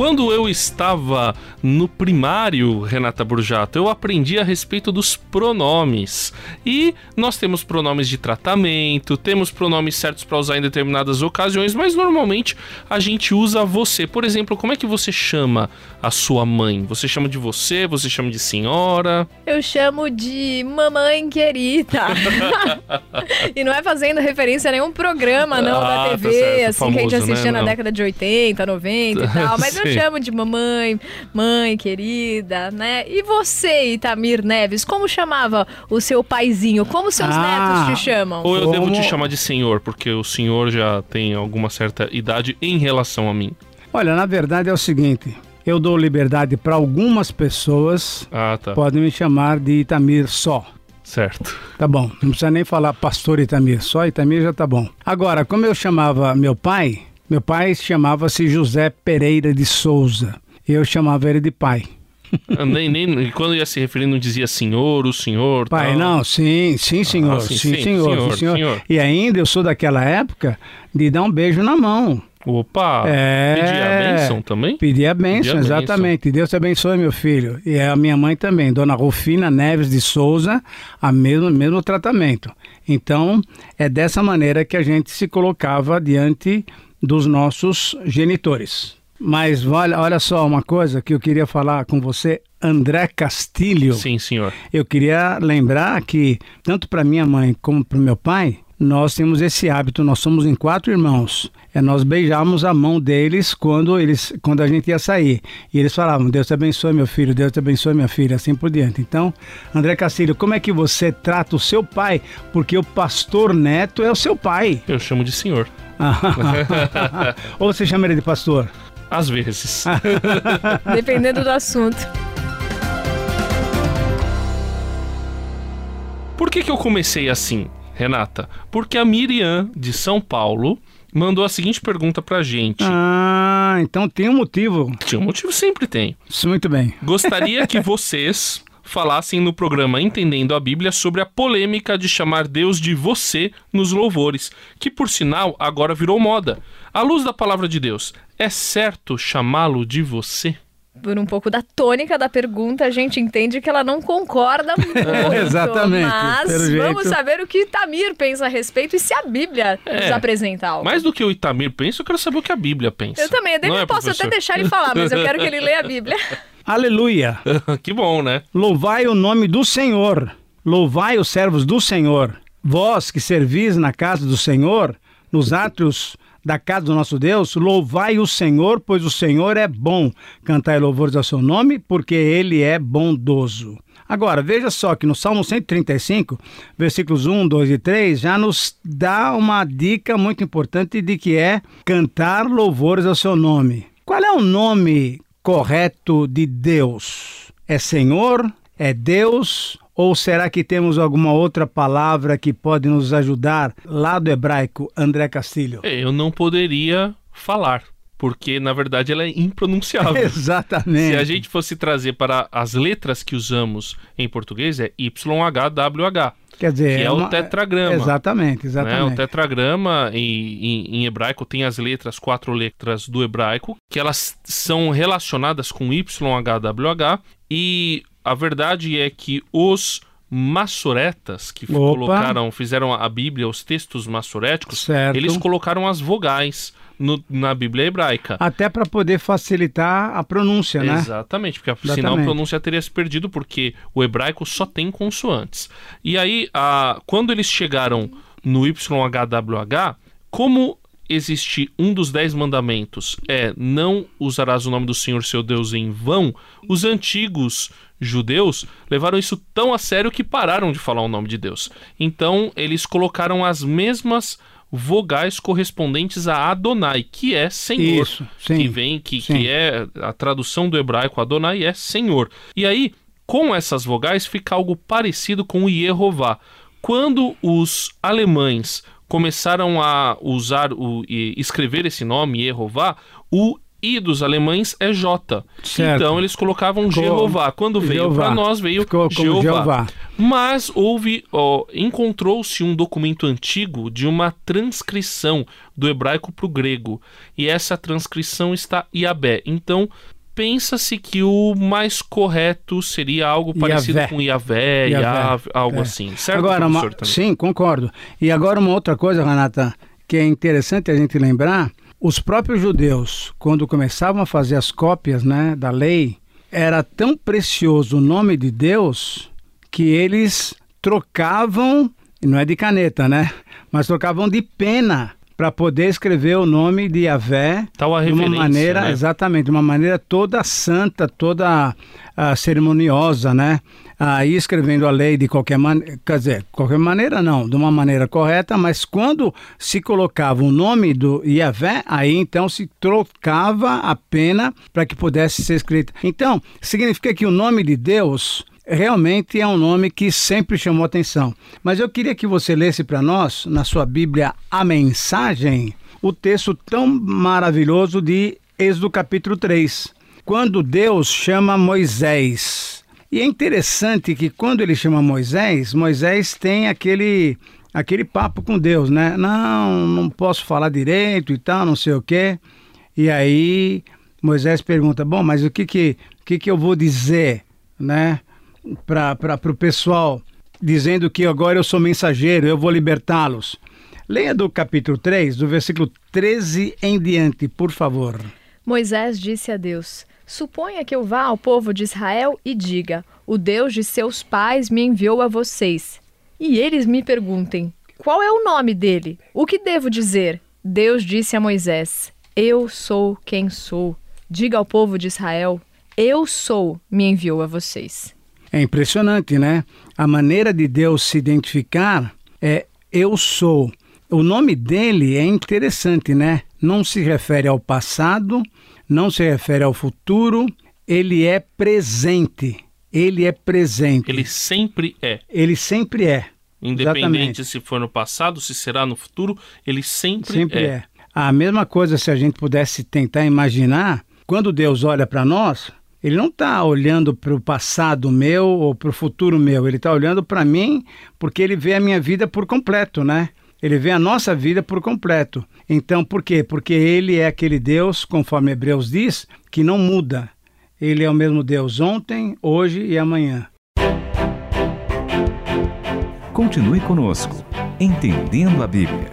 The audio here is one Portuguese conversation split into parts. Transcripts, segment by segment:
Quando eu estava no primário, Renata Burjato, eu aprendi a respeito dos pronomes. E nós temos pronomes de tratamento, temos pronomes certos para usar em determinadas ocasiões, mas normalmente a gente usa você. Por exemplo, como é que você chama a sua mãe? Você chama de você? Você chama de senhora? Eu chamo de mamãe querida. e não é fazendo referência a nenhum programa, não, ah, da TV, tá certo, assim, famoso, que a gente assistia né? na década de 80, 90 e tal. Mas eu chamo de mamãe, mãe querida, né? E você, Itamir Neves, como chamava o seu paizinho? Como seus ah, netos te chamam? Ou eu como... devo te chamar de senhor, porque o senhor já tem alguma certa idade em relação a mim. Olha, na verdade é o seguinte, eu dou liberdade para algumas pessoas. Ah, tá. Podem me chamar de Itamir só. Certo. Tá bom, não precisa nem falar pastor Itamir, só Itamir já tá bom. Agora, como eu chamava meu pai, meu pai chamava-se José Pereira de Souza. Eu chamava ele de pai. Ah, nem, nem, quando ia se referir, não dizia senhor, o senhor. Pai, tal. não, sim, sim, senhor, ah, sim, sim, sim, senhor, senhor, senhor, senhor. E ainda eu sou daquela época de dar um beijo na mão. Opa! É, pedir a bênção também? Pedir a bênção, pedir a exatamente. Bênção. Deus te abençoe, meu filho. E a minha mãe também, Dona Rufina Neves de Souza, a mesmo, mesmo tratamento. Então, é dessa maneira que a gente se colocava diante dos nossos genitores. Mas olha, olha só uma coisa que eu queria falar com você, André Castilho. Sim, senhor. Eu queria lembrar que, tanto para minha mãe como para o meu pai, nós temos esse hábito, nós somos em quatro irmãos. É, nós beijamos a mão deles quando, eles, quando a gente ia sair. E eles falavam, Deus te abençoe meu filho, Deus te abençoe minha filha, assim por diante. Então, André Castilho, como é que você trata o seu pai? Porque o pastor Neto é o seu pai. Eu chamo de senhor. Ou você chama ele de pastor? Às vezes. Dependendo do assunto. Por que, que eu comecei assim, Renata? Porque a Miriam, de São Paulo, mandou a seguinte pergunta pra gente. Ah, então tem um motivo. Tinha um motivo, sempre tem. Muito bem. Gostaria que vocês falassem no programa Entendendo a Bíblia sobre a polêmica de chamar Deus de você nos louvores, que por sinal agora virou moda. À luz da palavra de Deus, é certo chamá-lo de você? por um pouco da tônica da pergunta, a gente entende que ela não concorda muito. É, exatamente. Mas vamos jeito. saber o que Itamir pensa a respeito e se a Bíblia é, nos apresenta algo. Mais do que o Itamir pensa, eu quero saber o que a Bíblia pensa. Eu também. Eu é, posso professor? até deixar ele falar, mas eu quero que ele leia a Bíblia. Aleluia. que bom, né? Louvai o nome do Senhor. Louvai os servos do Senhor. Vós que servis na casa do Senhor, nos átrios da casa do nosso Deus, louvai o Senhor, pois o Senhor é bom. Cantai louvores ao seu nome, porque ele é bondoso. Agora, veja só que no Salmo 135, versículos 1, 2 e 3, já nos dá uma dica muito importante de que é cantar louvores ao seu nome. Qual é o nome correto de Deus? É Senhor? É Deus? Ou será que temos alguma outra palavra que pode nos ajudar lá do hebraico, André Castilho? É, eu não poderia falar, porque na verdade ela é impronunciável. Exatamente. Se a gente fosse trazer para as letras que usamos em português, é YHWH. Quer dizer, que é, é uma... o tetragrama. Exatamente, exatamente. Né? O tetragrama em, em, em, hebraico tem as letras, quatro letras do hebraico, que elas são relacionadas com YHWH e a verdade é que os massoretas que Opa. colocaram, fizeram a Bíblia, os textos massoréticos, certo. eles colocaram as vogais no, na Bíblia hebraica. Até para poder facilitar a pronúncia, né? Exatamente, porque Exatamente. senão a pronúncia teria se perdido, porque o hebraico só tem consoantes. E aí, a, quando eles chegaram no YHWH, como existe um dos dez mandamentos é não usarás o nome do Senhor seu Deus em vão, os antigos judeus levaram isso tão a sério que pararam de falar o nome de Deus. Então eles colocaram as mesmas vogais correspondentes a Adonai, que é Senhor, isso, sim, que vem que, que é a tradução do hebraico Adonai é Senhor. E aí com essas vogais fica algo parecido com o Yehová. Quando os alemães começaram a usar o e escrever esse nome Jeová, o I dos alemães é J. Certo. Então eles colocavam Jeová. Quando veio para nós veio Jeová. Jeová. Mas houve, encontrou-se um documento antigo de uma transcrição do hebraico para o grego. E essa transcrição está Iabé. Então, pensa-se que o mais correto seria algo parecido Iavé. com Iavé, Iavé, algo é. assim, certo? Agora, uma, sim, concordo. E agora uma outra coisa, Renata, que é interessante a gente lembrar, os próprios judeus, quando começavam a fazer as cópias né, da lei, era tão precioso o nome de Deus que eles trocavam, não é de caneta, né? Mas trocavam de pena para poder escrever o nome de Yahvé de uma maneira, né? exatamente, de uma maneira toda santa, toda uh, cerimoniosa, né? Aí escrevendo a lei de qualquer maneira, quer dizer, qualquer maneira não, de uma maneira correta, mas quando se colocava o nome do Yahvé, aí então se trocava a pena para que pudesse ser escrita. Então, significa que o nome de Deus realmente é um nome que sempre chamou atenção. Mas eu queria que você lesse para nós, na sua Bíblia, a mensagem, o texto tão maravilhoso de Êxodo capítulo 3, quando Deus chama Moisés. E é interessante que quando ele chama Moisés, Moisés tem aquele aquele papo com Deus, né? Não, não posso falar direito e tal, não sei o quê. E aí Moisés pergunta: "Bom, mas o que que o que que eu vou dizer, né? para o pessoal, dizendo que agora eu sou mensageiro, eu vou libertá-los. Leia do capítulo 3, do versículo 13 em diante, por favor. Moisés disse a Deus: Suponha que eu vá ao povo de Israel e diga: O Deus de seus pais me enviou a vocês. E eles me perguntem: Qual é o nome dele? O que devo dizer? Deus disse a Moisés: Eu sou quem sou. Diga ao povo de Israel: Eu sou, me enviou a vocês. É impressionante, né? A maneira de Deus se identificar é eu sou. O nome dele é interessante, né? Não se refere ao passado, não se refere ao futuro, ele é presente. Ele é presente. Ele sempre é. Ele sempre é. Independente Exatamente. se for no passado, se será no futuro, ele sempre, sempre é. é. A mesma coisa se a gente pudesse tentar imaginar, quando Deus olha para nós, ele não está olhando para o passado meu ou para o futuro meu, ele está olhando para mim porque ele vê a minha vida por completo, né? Ele vê a nossa vida por completo. Então, por quê? Porque ele é aquele Deus, conforme Hebreus diz, que não muda. Ele é o mesmo Deus ontem, hoje e amanhã. Continue conosco, entendendo a Bíblia.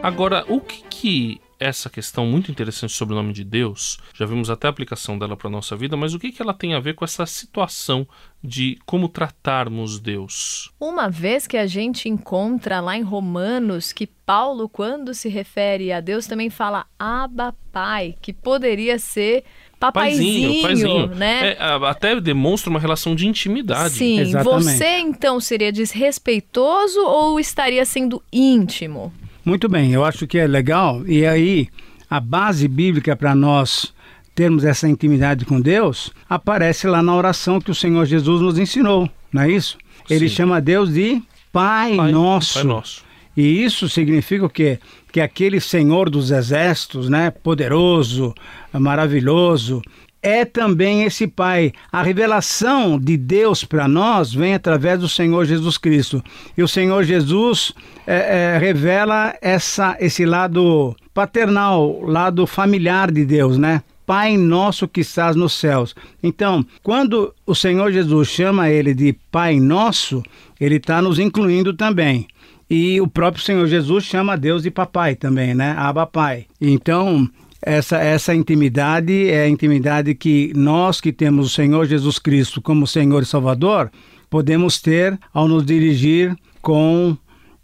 Agora, o que, que essa questão muito interessante sobre o nome de Deus, já vimos até a aplicação dela para a nossa vida, mas o que, que ela tem a ver com essa situação de como tratarmos Deus? Uma vez que a gente encontra lá em Romanos que Paulo, quando se refere a Deus, também fala Abba Pai, que poderia ser papaizinho, paizinho, né? É, até demonstra uma relação de intimidade. Sim, Exatamente. você então seria desrespeitoso ou estaria sendo íntimo? Muito bem, eu acho que é legal. E aí, a base bíblica para nós termos essa intimidade com Deus aparece lá na oração que o Senhor Jesus nos ensinou, não é isso? Ele Sim. chama Deus de Pai, Pai, Nosso. Pai Nosso. E isso significa o quê? Que aquele Senhor dos exércitos, né, poderoso, maravilhoso, é também esse Pai. A revelação de Deus para nós vem através do Senhor Jesus Cristo. E o Senhor Jesus é, é, revela essa, esse lado paternal, lado familiar de Deus, né? Pai nosso que estás nos céus. Então, quando o Senhor Jesus chama ele de Pai nosso, ele está nos incluindo também. E o próprio Senhor Jesus chama Deus de papai também, né? Abba Pai. Então, essa, essa intimidade é a intimidade que nós que temos o Senhor Jesus Cristo como Senhor e Salvador, podemos ter ao nos dirigir com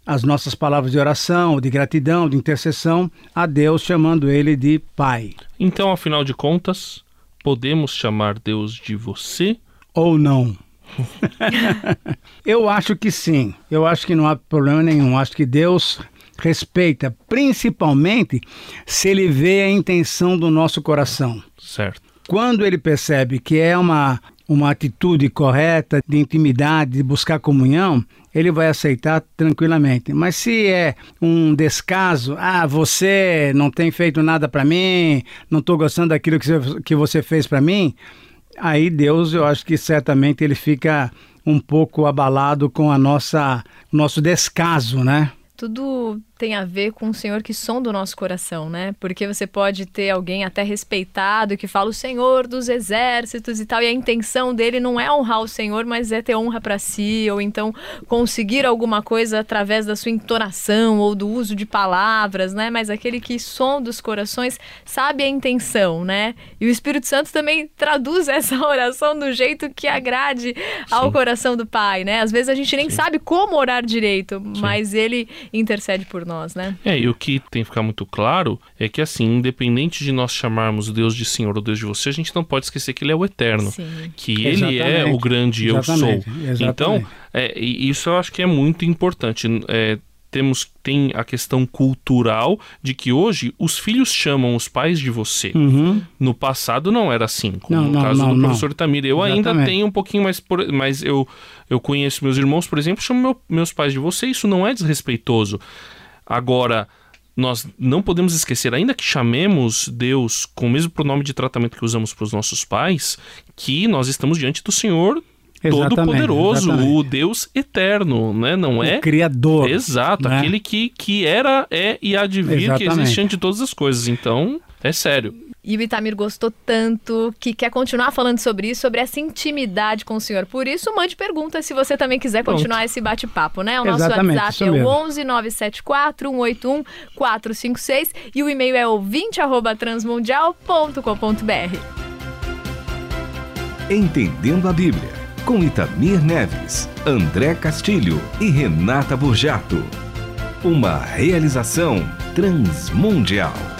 as nossas palavras de oração, de gratidão, de intercessão a Deus, chamando Ele de Pai. Então, afinal de contas, podemos chamar Deus de você? Ou não? eu acho que sim. Eu acho que não há problema nenhum. Acho que Deus respeita, principalmente se ele vê a intenção do nosso coração. Certo. Quando ele percebe que é uma, uma atitude correta de intimidade, de buscar comunhão, ele vai aceitar tranquilamente. Mas se é um descaso, ah, você não tem feito nada para mim, não estou gostando daquilo que você, que você fez para mim, aí Deus, eu acho que certamente ele fica um pouco abalado com a nossa nosso descaso, né? Tudo tem a ver com o Senhor que sonda o nosso coração, né? Porque você pode ter alguém até respeitado que fala o Senhor dos exércitos e tal, e a intenção dele não é honrar o Senhor, mas é ter honra para si, ou então conseguir alguma coisa através da sua entonação ou do uso de palavras, né? Mas aquele que sonda os corações sabe a intenção, né? E o Espírito Santo também traduz essa oração do jeito que agrade ao Sim. coração do Pai, né? Às vezes a gente nem Sim. sabe como orar direito, Sim. mas ele intercede por nós, né? É, e o que tem que ficar muito claro é que, assim, independente de nós chamarmos Deus de Senhor ou Deus de você, a gente não pode esquecer que Ele é o eterno. Sim. Que Ele é o grande Eu Sou. Exatamente. Então, é, isso eu acho que é muito importante. É, temos tem a questão cultural de que hoje os filhos chamam os pais de você. Uhum. No passado não era assim, como não, no caso não, do não, professor Tamir. Eu Exatamente. ainda tenho um pouquinho mais, por, mas eu, eu conheço meus irmãos, por exemplo, chamam meu, meus pais de você. Isso não é desrespeitoso. Agora, nós não podemos esquecer, ainda que chamemos Deus com o mesmo pronome de tratamento que usamos para os nossos pais, que nós estamos diante do Senhor Todo-Poderoso, o Deus eterno, né? Não o é? Criador. Exato, né? aquele que, que era, é e há de vir, que existe de todas as coisas. Então, é sério. E o Itamir gostou tanto que quer continuar falando sobre isso, sobre essa intimidade com o senhor. Por isso, mande perguntas se você também quiser Pronto. continuar esse bate-papo, né? O nosso Exatamente, WhatsApp é o 11 974 181 456 e o e-mail é ouvinte@transmundial.com.br. Entendendo a Bíblia, com Itamir Neves, André Castilho e Renata Burjato. Uma realização transmundial.